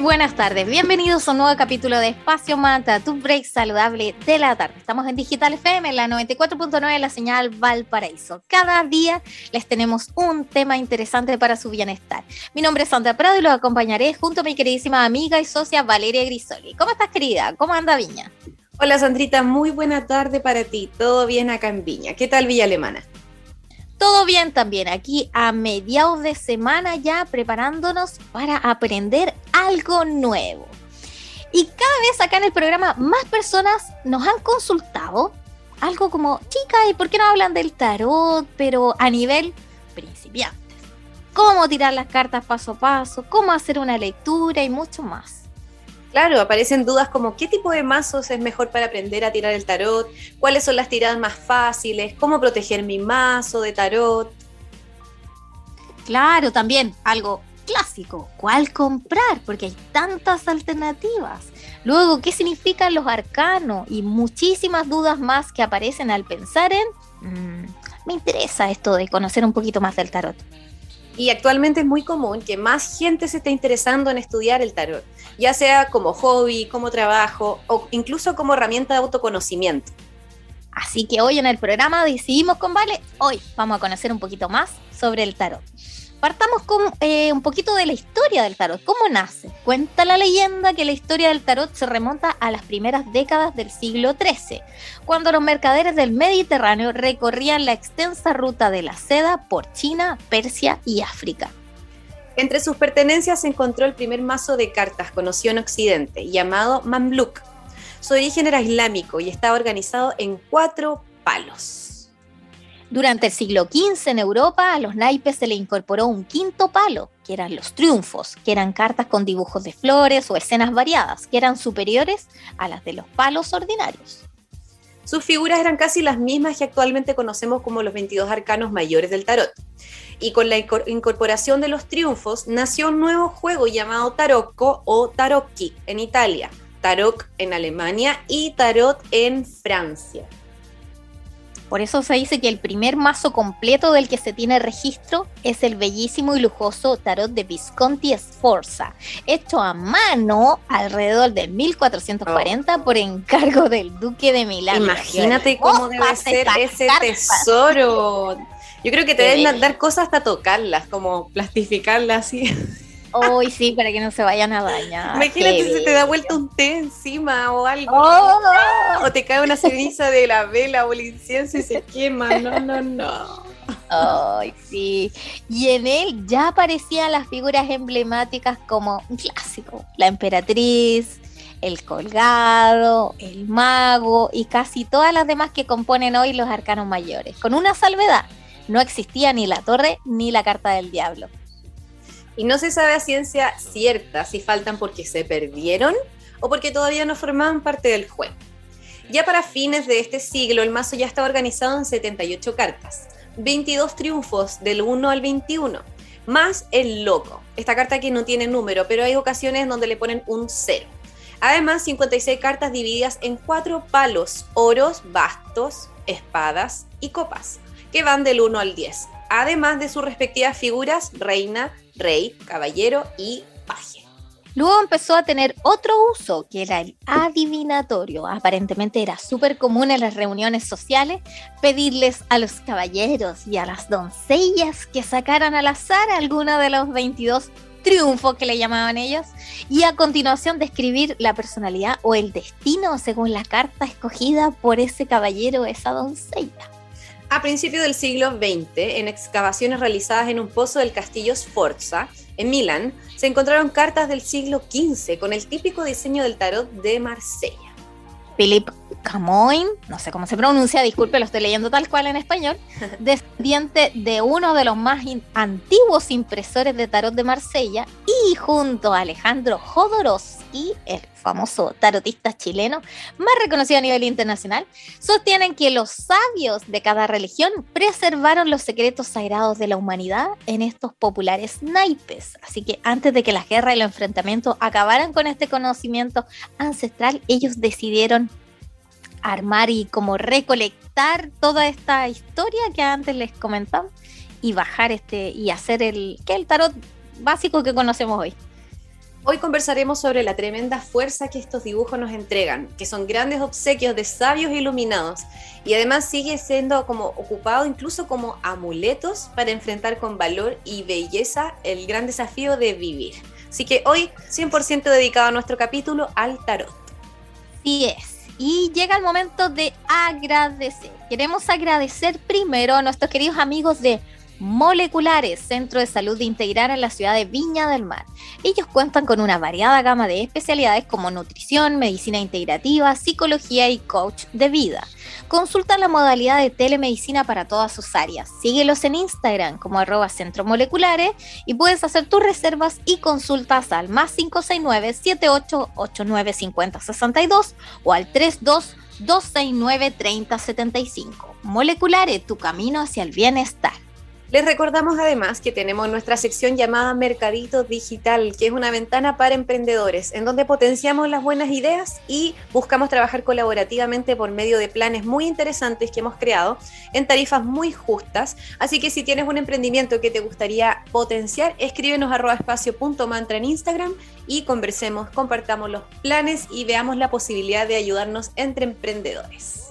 Buenas tardes, bienvenidos a un nuevo capítulo de Espacio Manta, tu break saludable de la tarde. Estamos en Digital FM, la 94.9, la señal Valparaíso. Cada día les tenemos un tema interesante para su bienestar. Mi nombre es Sandra Prado y los acompañaré junto a mi queridísima amiga y socia Valeria Grisoli. ¿Cómo estás, querida? ¿Cómo anda Viña? Hola, Sandrita, muy buena tarde para ti. Todo bien acá en Viña. ¿Qué tal Villa Alemana? Todo bien también, aquí a mediados de semana ya preparándonos para aprender algo nuevo. Y cada vez acá en el programa más personas nos han consultado algo como, chica, ¿y por qué no hablan del tarot, pero a nivel principiantes? Cómo tirar las cartas paso a paso, cómo hacer una lectura y mucho más. Claro, aparecen dudas como qué tipo de mazos es mejor para aprender a tirar el tarot, cuáles son las tiradas más fáciles, cómo proteger mi mazo de tarot. Claro, también algo clásico, cuál comprar, porque hay tantas alternativas. Luego, ¿qué significan los arcanos? Y muchísimas dudas más que aparecen al pensar en, mm, me interesa esto de conocer un poquito más del tarot. Y actualmente es muy común que más gente se esté interesando en estudiar el tarot, ya sea como hobby, como trabajo o incluso como herramienta de autoconocimiento. Así que hoy en el programa decidimos con Vale, hoy vamos a conocer un poquito más sobre el tarot. Partamos eh, un poquito de la historia del tarot. ¿Cómo nace? Cuenta la leyenda que la historia del tarot se remonta a las primeras décadas del siglo XIII, cuando los mercaderes del Mediterráneo recorrían la extensa ruta de la seda por China, Persia y África. Entre sus pertenencias se encontró el primer mazo de cartas conocido en Occidente, llamado Mamluk. Su origen era islámico y estaba organizado en cuatro palos. Durante el siglo XV en Europa a los naipes se le incorporó un quinto palo, que eran los triunfos, que eran cartas con dibujos de flores o escenas variadas, que eran superiores a las de los palos ordinarios. Sus figuras eran casi las mismas que actualmente conocemos como los 22 arcanos mayores del tarot. Y con la incorporación de los triunfos nació un nuevo juego llamado Tarocco o Tarocchi en Italia, Tarot en Alemania y Tarot en Francia. Por eso se dice que el primer mazo completo del que se tiene registro es el bellísimo y lujoso tarot de Visconti Sforza, hecho a mano alrededor de 1440 por encargo del duque de Milán. Imagínate cómo debe ser ese tesoro. Yo creo que te deben dar cosas hasta tocarlas, como plastificarlas así. Uy, sí, para que no se vayan a dañar. Imagínate si se te da vuelta un té encima o algo. Oh. O te cae una ceniza de la vela o el incienso y se quema. No, no, no. Ay, sí. Y en él ya aparecían las figuras emblemáticas como un clásico: la emperatriz, el colgado, el mago y casi todas las demás que componen hoy los arcanos mayores. Con una salvedad: no existía ni la torre ni la carta del diablo y no se sabe a ciencia cierta si faltan porque se perdieron o porque todavía no formaban parte del juego. Ya para fines de este siglo, el mazo ya estaba organizado en 78 cartas, 22 triunfos del 1 al 21, más el loco, esta carta que no tiene número, pero hay ocasiones donde le ponen un 0. Además, 56 cartas divididas en cuatro palos, oros, bastos, espadas y copas, que van del 1 al 10, además de sus respectivas figuras, reina, rey, caballero y paje. Luego empezó a tener otro uso, que era el adivinatorio. Aparentemente era súper común en las reuniones sociales pedirles a los caballeros y a las doncellas que sacaran al azar alguno de los 22 triunfos que le llamaban ellos y a continuación describir la personalidad o el destino según la carta escogida por ese caballero o esa doncella. A principios del siglo XX, en excavaciones realizadas en un pozo del castillo Sforza, en Milán, se encontraron cartas del siglo XV con el típico diseño del tarot de Marsella. Philippe Camoin, no sé cómo se pronuncia, disculpe, lo estoy leyendo tal cual en español, descendiente de uno de los más antiguos impresores de tarot de Marsella y junto a Alejandro Jodorowsky el famoso tarotista chileno, más reconocido a nivel internacional, sostienen que los sabios de cada religión preservaron los secretos sagrados de la humanidad en estos populares naipes. Así que antes de que la guerra y los enfrentamientos acabaran con este conocimiento ancestral, ellos decidieron armar y como recolectar toda esta historia que antes les comentamos y bajar este y hacer el que el tarot básico que conocemos hoy. Hoy conversaremos sobre la tremenda fuerza que estos dibujos nos entregan, que son grandes obsequios de sabios iluminados y además sigue siendo como ocupado incluso como amuletos para enfrentar con valor y belleza el gran desafío de vivir. Así que hoy 100% dedicado a nuestro capítulo al tarot. Sí es. Y llega el momento de agradecer. Queremos agradecer primero a nuestros queridos amigos de Moleculares, Centro de Salud Integral en la ciudad de Viña del Mar. Ellos cuentan con una variada gama de especialidades como nutrición, medicina integrativa, psicología y coach de vida. Consulta la modalidad de telemedicina para todas sus áreas. Síguelos en Instagram como arroba Centro Moleculares y puedes hacer tus reservas y consultas al más 569 7889 5062 o al 32 269 3075. Moleculares, tu camino hacia el bienestar. Les recordamos además que tenemos nuestra sección llamada Mercadito Digital, que es una ventana para emprendedores, en donde potenciamos las buenas ideas y buscamos trabajar colaborativamente por medio de planes muy interesantes que hemos creado en tarifas muy justas. Así que si tienes un emprendimiento que te gustaría potenciar, escríbenos arroba espacio.mantra en Instagram y conversemos, compartamos los planes y veamos la posibilidad de ayudarnos entre emprendedores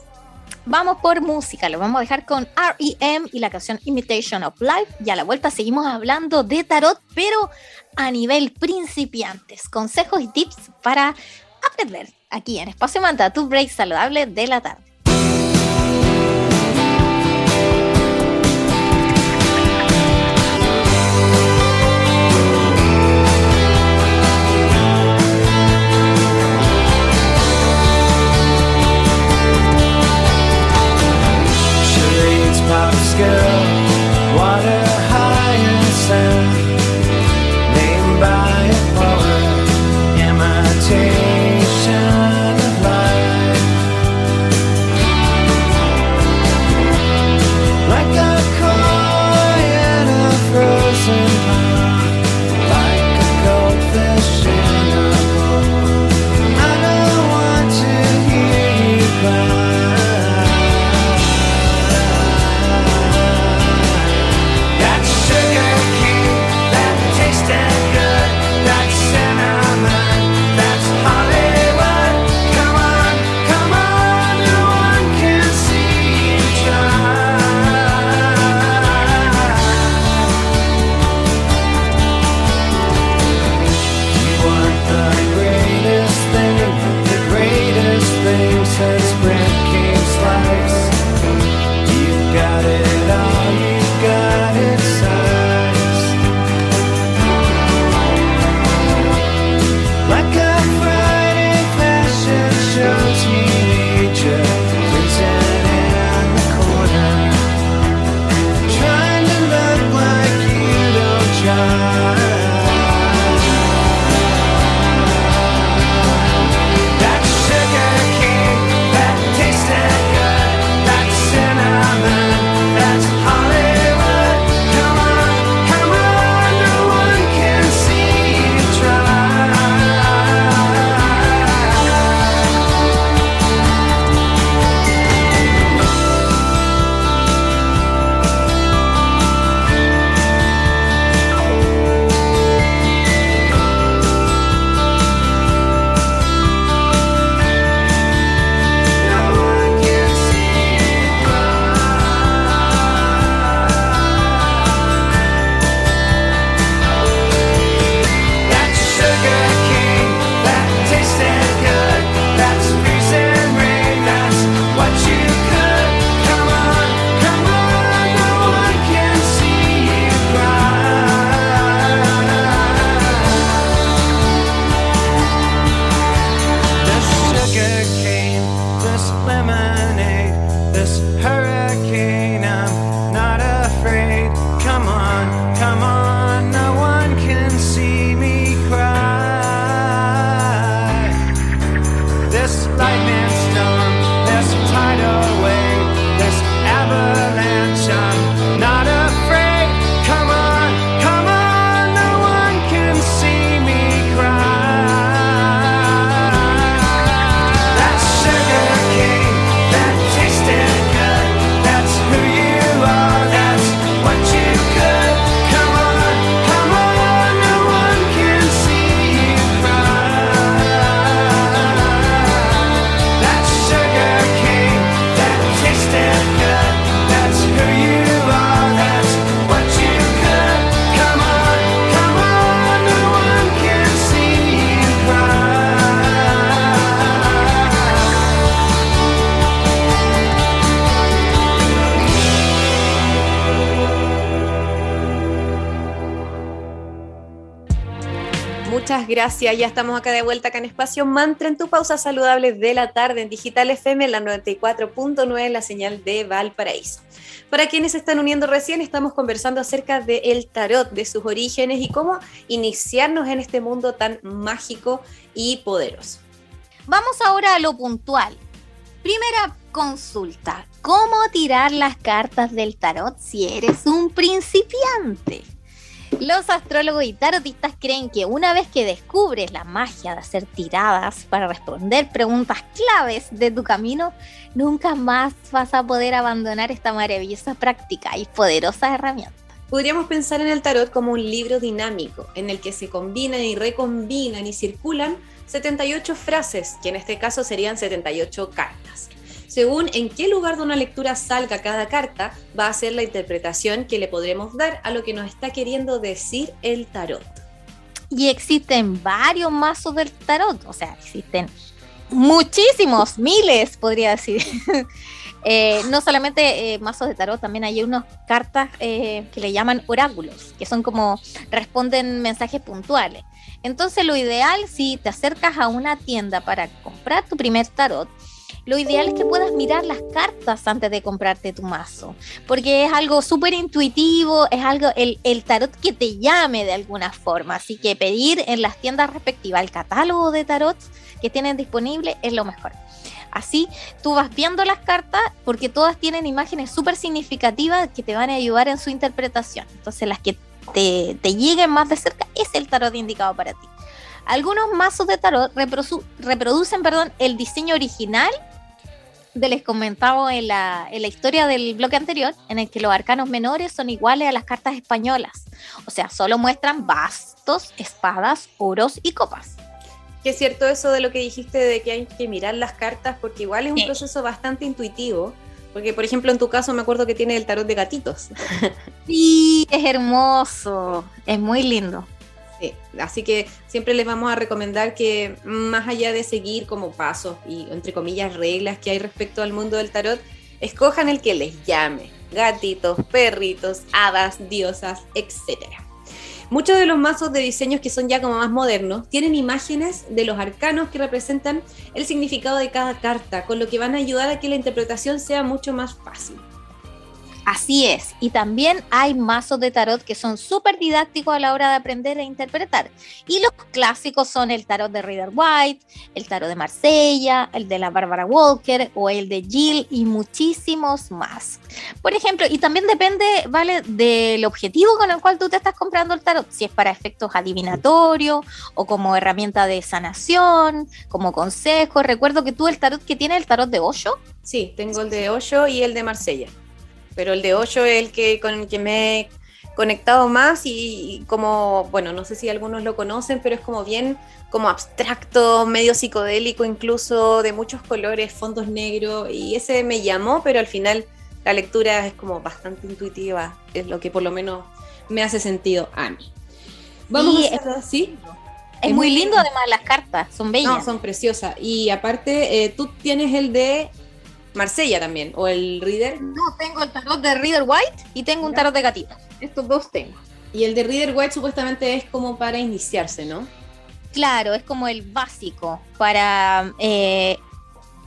vamos por música. Lo vamos a dejar con REM y la canción Imitation of Life. Y a la vuelta seguimos hablando de tarot, pero a nivel principiantes. Consejos y tips para aprender aquí en Espacio Manta, tu break saludable de la tarde. Muchas gracias. Ya estamos acá de vuelta acá en Espacio Mantra en tu pausa saludable de la tarde en Digital FM, la 94.9, la señal de Valparaíso. Para quienes se están uniendo recién, estamos conversando acerca del el tarot, de sus orígenes y cómo iniciarnos en este mundo tan mágico y poderoso. Vamos ahora a lo puntual. Primera consulta, ¿cómo tirar las cartas del tarot si eres un principiante? Los astrólogos y tarotistas creen que una vez que descubres la magia de hacer tiradas para responder preguntas claves de tu camino, nunca más vas a poder abandonar esta maravillosa práctica y poderosa herramienta. Podríamos pensar en el tarot como un libro dinámico en el que se combinan y recombinan y circulan 78 frases, que en este caso serían 78 cartas. Según en qué lugar de una lectura salga cada carta, va a ser la interpretación que le podremos dar a lo que nos está queriendo decir el tarot. Y existen varios mazos del tarot, o sea, existen muchísimos, miles, podría decir. Eh, no solamente eh, mazos de tarot, también hay unas cartas eh, que le llaman oráculos, que son como responden mensajes puntuales. Entonces lo ideal si te acercas a una tienda para comprar tu primer tarot, lo ideal es que puedas mirar las cartas antes de comprarte tu mazo, porque es algo súper intuitivo, es algo, el, el, tarot que te llame de alguna forma, así que pedir en las tiendas respectivas el catálogo de tarot que tienen disponible es lo mejor. Así tú vas viendo las cartas porque todas tienen imágenes súper significativas que te van a ayudar en su interpretación. Entonces las que te, te lleguen más de cerca es el tarot indicado para ti. Algunos mazos de tarot reproducen perdón, el diseño original de les comentaba en la, en la historia del bloque anterior, en el que los arcanos menores son iguales a las cartas españolas. O sea, solo muestran bastos, espadas, oros y copas. Que es cierto eso de lo que dijiste de que hay que mirar las cartas, porque igual es un proceso bastante intuitivo. Porque, por ejemplo, en tu caso me acuerdo que tiene el tarot de gatitos. Sí, es hermoso, es muy lindo. Sí, así que siempre les vamos a recomendar que más allá de seguir como pasos y entre comillas reglas que hay respecto al mundo del tarot, escojan el que les llame. Gatitos, perritos, hadas, diosas, etc. Muchos de los mazos de diseños que son ya como más modernos tienen imágenes de los arcanos que representan el significado de cada carta, con lo que van a ayudar a que la interpretación sea mucho más fácil. Así es, y también hay mazos de tarot que son súper didácticos a la hora de aprender e interpretar. Y los clásicos son el tarot de Reader White, el tarot de Marsella, el de la Barbara Walker o el de Jill y muchísimos más. Por ejemplo, y también depende, ¿vale?, del objetivo con el cual tú te estás comprando el tarot, si es para efectos adivinatorios o como herramienta de sanación, como consejo. Recuerdo que tú el tarot que tiene el tarot de Osho. Sí, tengo el de Osho y el de Marsella pero el de 8 es el que con el que me he conectado más y, como, bueno, no sé si algunos lo conocen, pero es como bien como abstracto, medio psicodélico incluso, de muchos colores, fondos negros, y ese me llamó, pero al final la lectura es como bastante intuitiva, es lo que por lo menos me hace sentido a mí. Vamos a hacerlo así. Es, muy lindo, además las cartas, son bellas. No, son preciosas. Y aparte, eh, tú tienes el de Marsella también, o el Reader. No, tengo el tarot de Reader White y tengo un tarot de gatito. Estos dos tengo. Y el de Reader White supuestamente es como para iniciarse, ¿no? Claro, es como el básico para eh,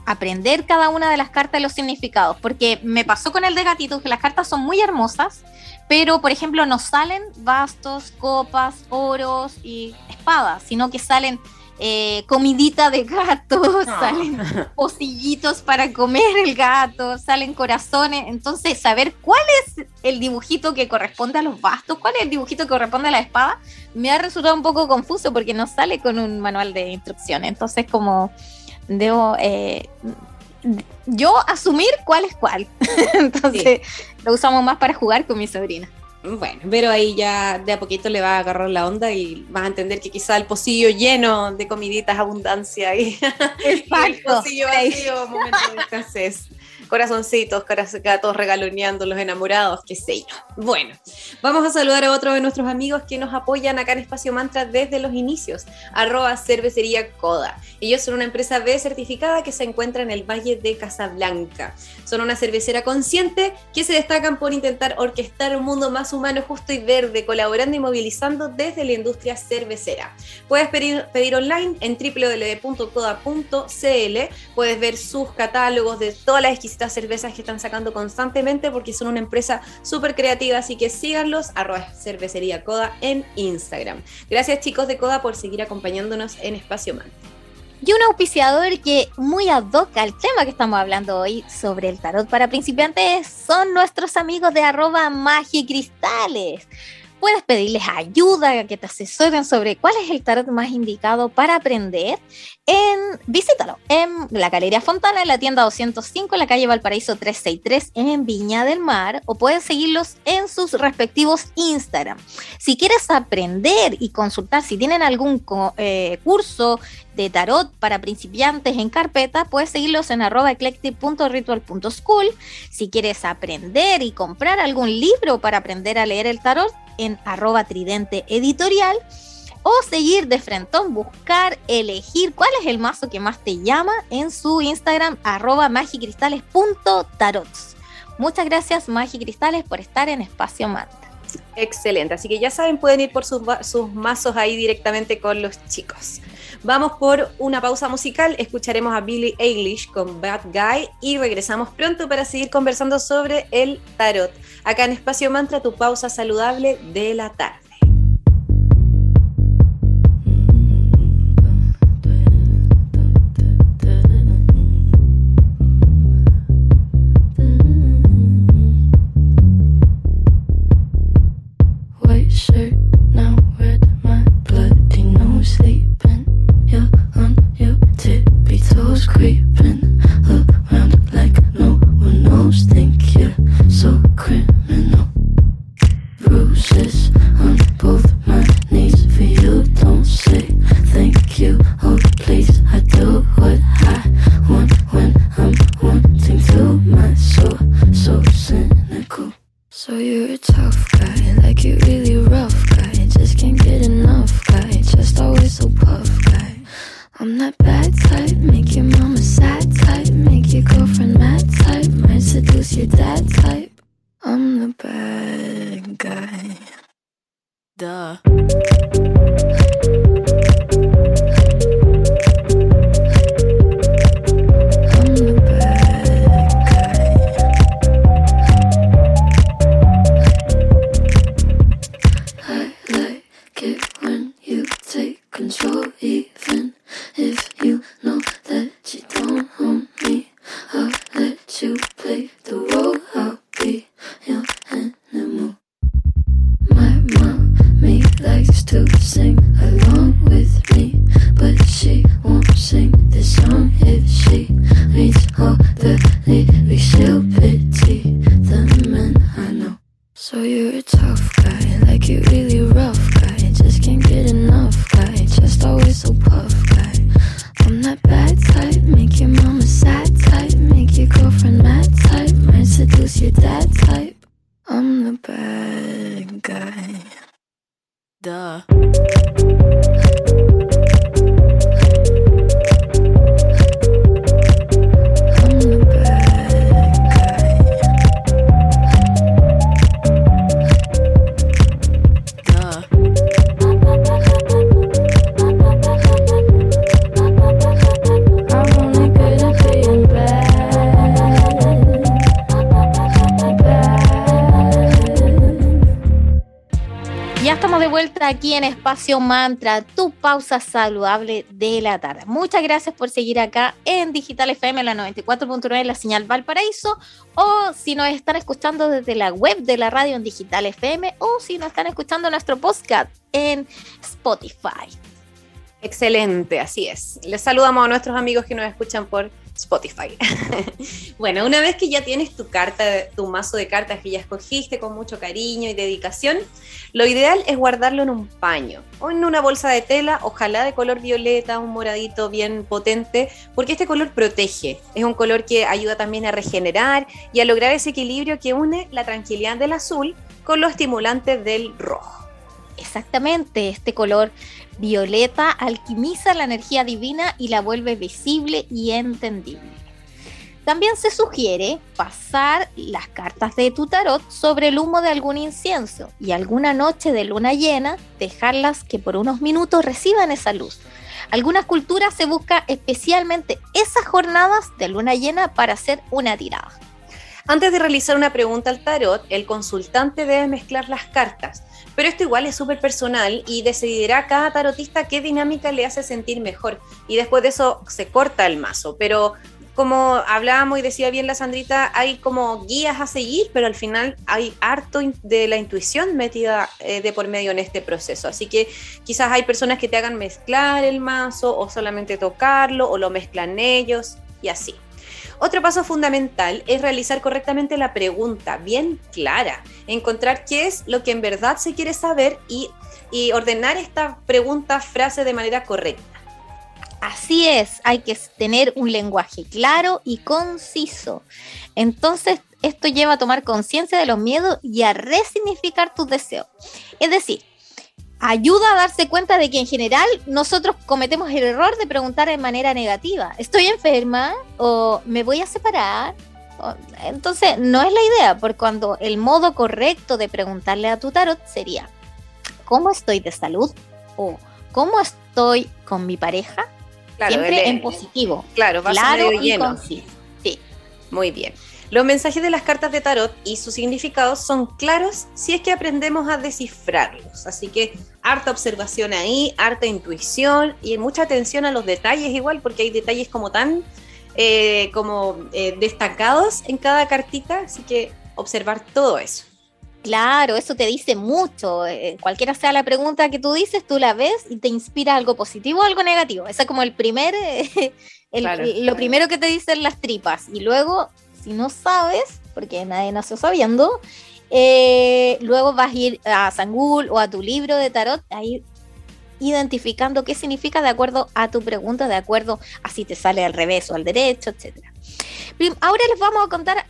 aprender cada una de las cartas y los significados. Porque me pasó con el de gatito que las cartas son muy hermosas, pero por ejemplo no salen bastos, copas, oros y espadas, sino que salen eh, comidita de gato, salen pocillitos para comer el gato, salen corazones. Entonces, saber cuál es el dibujito que corresponde a los bastos, cuál es el dibujito que corresponde a la espada, me ha resultado un poco confuso porque no sale con un manual de instrucciones. Entonces, como debo eh, yo asumir cuál es cuál. Entonces, lo usamos más para jugar con mi sobrina. Bueno, pero ahí ya de a poquito le va a agarrar la onda y vas a entender que quizá el pocillo lleno de comiditas abundancia y, el pocillo vacío, momento de escasez. Corazoncitos, gatos regaloneando, los enamorados, qué sé yo. Bueno, vamos a saludar a otro de nuestros amigos que nos apoyan acá en Espacio Mantra desde los inicios, arroba cervecería Coda. Ellos son una empresa B certificada que se encuentra en el Valle de Casablanca. Son una cervecera consciente que se destacan por intentar orquestar un mundo más humano, justo y verde, colaborando y movilizando desde la industria cervecera. Puedes pedir, pedir online en www.coda.cl, puedes ver sus catálogos de todas las exquisitas cervezas que están sacando constantemente porque son una empresa súper creativa, así que síganlos, arroba cervecería Coda en Instagram. Gracias chicos de Coda por seguir acompañándonos en Espacio Man. Y un auspiciador que muy ad al tema que estamos hablando hoy sobre el tarot para principiantes son nuestros amigos de arroba magicristales puedes pedirles ayuda, que te asesoren sobre cuál es el tarot más indicado para aprender, en, visítalo en la Galería Fontana, en la tienda 205, en la calle Valparaíso 363, en Viña del Mar, o puedes seguirlos en sus respectivos Instagram. Si quieres aprender y consultar si tienen algún eh, curso de tarot para principiantes en carpeta, puedes seguirlos en arroba eclectic.ritual.school. Si quieres aprender y comprar algún libro para aprender a leer el tarot, en arroba tridente editorial o seguir de frentón, buscar, elegir cuál es el mazo que más te llama en su Instagram arroba magicristales.tarots. Muchas gracias Magicristales por estar en Espacio Manta. Excelente, así que ya saben, pueden ir por sus, sus mazos ahí directamente con los chicos. Vamos por una pausa musical, escucharemos a Billie Eilish con Bad Guy y regresamos pronto para seguir conversando sobre el tarot. Acá en Espacio Mantra, tu pausa saludable de la tarde. control. Aquí en Espacio Mantra, tu pausa saludable de la tarde. Muchas gracias por seguir acá en Digital FM, la 94.9, la señal Valparaíso, o si nos están escuchando desde la web de la radio en Digital FM, o si nos están escuchando nuestro podcast en Spotify. Excelente, así es. Les saludamos a nuestros amigos que nos escuchan por Spotify. bueno, una vez que ya tienes tu carta, tu mazo de cartas que ya escogiste con mucho cariño y dedicación, lo ideal es guardarlo en un paño o en una bolsa de tela, ojalá de color violeta, un moradito bien potente, porque este color protege. Es un color que ayuda también a regenerar y a lograr ese equilibrio que une la tranquilidad del azul con los estimulantes del rojo. Exactamente, este color violeta alquimiza la energía divina y la vuelve visible y entendible. También se sugiere pasar las cartas de tu tarot sobre el humo de algún incienso y alguna noche de luna llena dejarlas que por unos minutos reciban esa luz. Algunas culturas se busca especialmente esas jornadas de luna llena para hacer una tirada. Antes de realizar una pregunta al tarot, el consultante debe mezclar las cartas, pero esto igual es súper personal y decidirá cada tarotista qué dinámica le hace sentir mejor y después de eso se corta el mazo, pero como hablábamos y decía bien la Sandrita, hay como guías a seguir, pero al final hay harto de la intuición metida eh, de por medio en este proceso. Así que quizás hay personas que te hagan mezclar el mazo o solamente tocarlo o lo mezclan ellos y así. Otro paso fundamental es realizar correctamente la pregunta, bien clara, encontrar qué es lo que en verdad se quiere saber y, ordenar esta pregunta, frase de manera correcta. Así es, hay que tener un lenguaje claro y conciso. Entonces, esto lleva a tomar conciencia de los miedos y a resignificar tus deseos. Es decir, ayuda a darse cuenta de que en general nosotros cometemos el error de preguntar de manera negativa. ¿Estoy enferma? ¿O me voy a separar? Entonces, no es la idea, porque cuando el modo correcto de preguntarle a tu tarot sería, ¿cómo estoy de salud? ¿O cómo estoy con mi pareja? Siempre en positivo. Claro, claro y Sí. Muy bien. Los mensajes de las cartas de tarot y sus significados son claros si es que aprendemos a descifrarlos. Así que harta observación ahí, harta intuición y mucha atención a los detalles igual, porque hay detalles como tan eh, como eh, destacados en cada cartita, así que observar todo eso. Claro, eso te dice mucho. Eh, cualquiera sea la pregunta que tú dices, tú la ves y te inspira algo positivo o algo negativo. Ese es como el primer, lo primero que te dicen las tripas. Y luego, si no sabes, porque nadie nació sabiendo, eh, luego vas a ir a Sangul o a tu libro de tarot, ahí identificando qué significa de acuerdo a tu pregunta, de acuerdo a si te sale al revés o al derecho, etcétera. Ahora les vamos a contar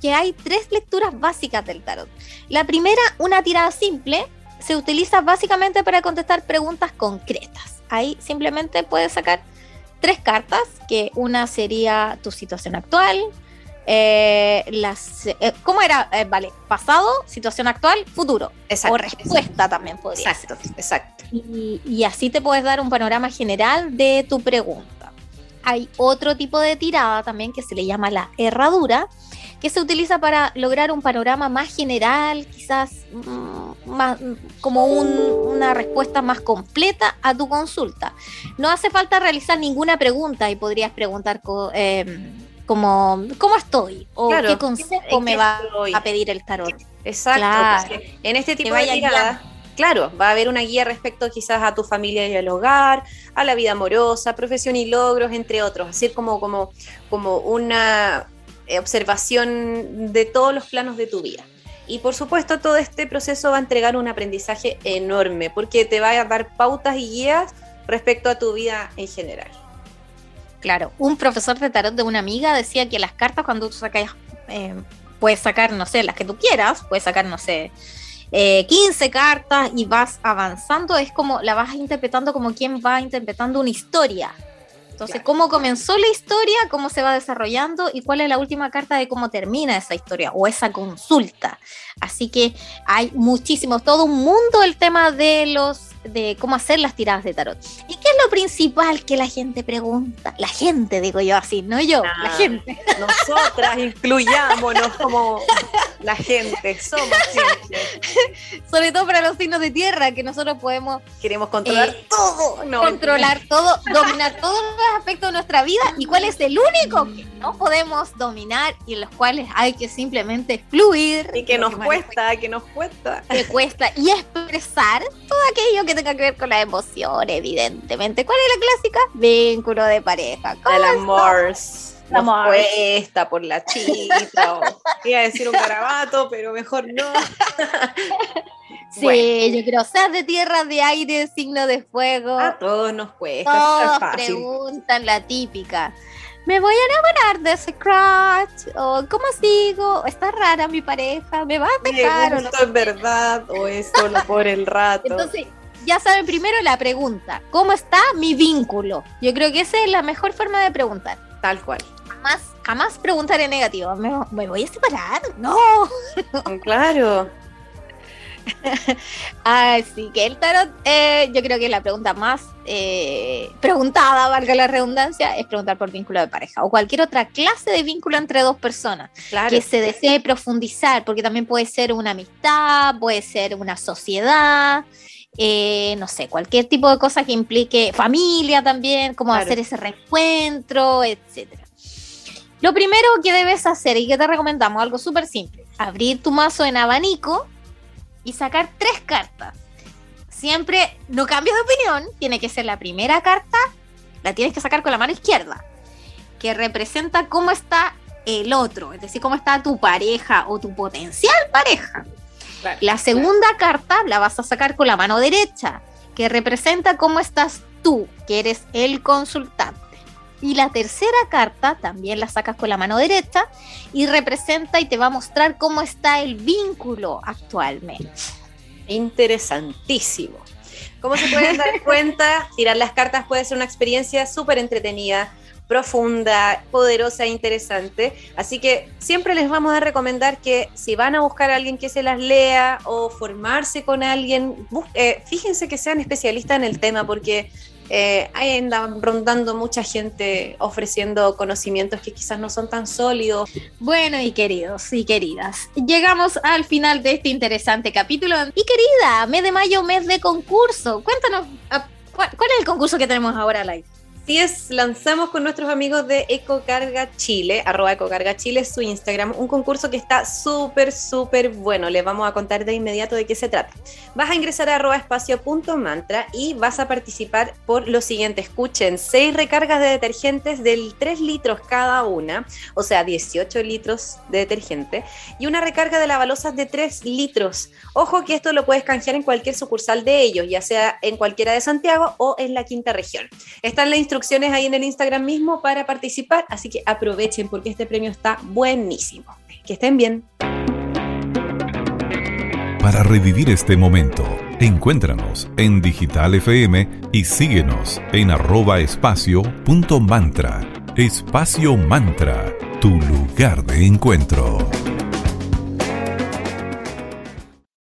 que hay tres lecturas básicas del tarot. La primera, una tirada simple, se utiliza básicamente para contestar preguntas concretas. Ahí simplemente puedes sacar tres cartas, que una sería tu situación actual, eh, las, eh, ¿cómo era? Eh, vale, pasado, situación actual, futuro. Exacto, o respuesta también podría Exacto, exacto. Y, y, así te puedes dar un panorama general de tu pregunta hay otro tipo de tirada también que se le llama la herradura, que se utiliza para lograr un panorama más general, quizás mm, más, como una respuesta más completa a tu consulta. No hace falta realizar ninguna pregunta y podrías preguntar como, ¿cómo estoy? O qué consejo me va a pedir el tarot. Exacto. En este tipo de tirada claro, va a haber una guía respecto quizás a tu familia y al hogar, a la vida amorosa, profesión y logros, entre otros, así como, como, como una eh, observación de todos los planos de tu vida. Y por supuesto todo este proceso va a entregar un aprendizaje enorme porque te va a dar pautas y guías respecto a tu vida en general. Claro, un profesor de tarot de una amiga decía que las cartas cuando tú sacas, eh, puedes sacar, no sé, las que tú quieras, puedes sacar, no sé, 15 eh, cartas y vas avanzando, es como la vas interpretando como quien va interpretando una historia. Entonces, cómo comenzó la historia, cómo se va desarrollando y cuál es la última carta de cómo termina esa historia o esa consulta. Así que hay muchísimos, todo un mundo el tema de los de cómo hacer las tiradas de tarot. ¿Y qué es lo principal que la gente pregunta? La gente, digo yo así, no yo, la gente. Nosotras incluyámonos como la gente, somos gente. Sobre todo para los signos de tierra, que nosotros podemos... Queremos controlar eh, todo. controlar todo, dominar todos los aspectos de nuestra vida. ¿Y cuál es el único que no podemos dominar y en los cuales hay que simplemente fluir? Y que nos cuesta, que nos cuesta. Que cuesta. Y expresar todo aquello que que tenga que ver con la emoción, evidentemente. ¿Cuál es la clásica? Vínculo de pareja. El amor. Nos cuesta por la chita, o iba a decir un garabato, pero mejor no. Sí, yo creo, sea de tierra, de aire, signo de fuego. A todos nos cuesta. Todos preguntan la típica. ¿Me voy a enamorar de ese crush? ¿O cómo sigo? ¿Está rara mi pareja? ¿Me va a dejar? ¿Me gusta en verdad? ¿O es solo por el rato? Entonces, ya saben primero la pregunta. ¿Cómo está mi vínculo? Yo creo que esa es la mejor forma de preguntar. Tal cual. Jamás, jamás preguntar en negativo. ¿Me, me voy a separar? No. Claro. Así que el tarot, eh, yo creo que la pregunta más eh, preguntada, valga la redundancia, es preguntar por vínculo de pareja o cualquier otra clase de vínculo entre dos personas que se desee profundizar, porque también puede ser una amistad, puede ser una sociedad. Eh, no sé, cualquier tipo de cosa que implique familia también, cómo hacer ese reencuentro, etcétera. Lo primero que debes hacer y que te recomendamos, algo súper simple, abrir tu mazo en abanico y sacar tres cartas. Siempre no cambies de opinión, tiene que ser la primera carta, la tienes que sacar con la mano izquierda, que representa cómo está el otro, es decir, cómo está tu pareja o tu potencial pareja. la segunda carta la vas a sacar con la mano derecha, que representa cómo estás tú, que eres el consultante. Y la tercera carta también la sacas con la mano derecha y representa y te va a mostrar cómo está el vínculo actualmente. Interesantísimo. Como se pueden dar cuenta, tirar las cartas puede ser una experiencia súper entretenida, profunda, poderosa e interesante. Así que siempre les vamos a recomendar que si van a buscar a alguien que se las lea o formarse con alguien, eh, fíjense que sean especialistas en el tema porque eh, ahí andan rondando mucha gente ofreciendo conocimientos que quizás no son tan sólidos. Bueno, y queridos y queridas, llegamos al final de este interesante capítulo. Y querida, mes de mayo, mes de concurso. Cuéntanos, ah, ¿cuál, es el concurso que tenemos ahora live? Es, lanzamos con nuestros amigos de Ecocarga Chile, arroba Ecocarga Chile, su Instagram, un concurso que está súper, súper bueno. Les vamos a contar de inmediato de qué se trata. Vas a ingresar a arroba espacio.mantra y vas a participar por lo siguiente. Escuchen, seis recargas de detergentes del 3 litros cada una, o sea, 18 litros de detergente, y una recarga de lavalosas de 3 litros. Ojo que esto lo puedes canjear en cualquier sucursal de ellos, ya sea en cualquiera de Santiago o en la quinta región. Está en la instrucción ahí en el Instagram mismo para participar, así que aprovechen porque este premio está buenísimo. Que estén bien. Para revivir este momento, encuéntranos en Digital FM y síguenos en arroba espacio punto mantra. Espacio Mantra, tu lugar de encuentro.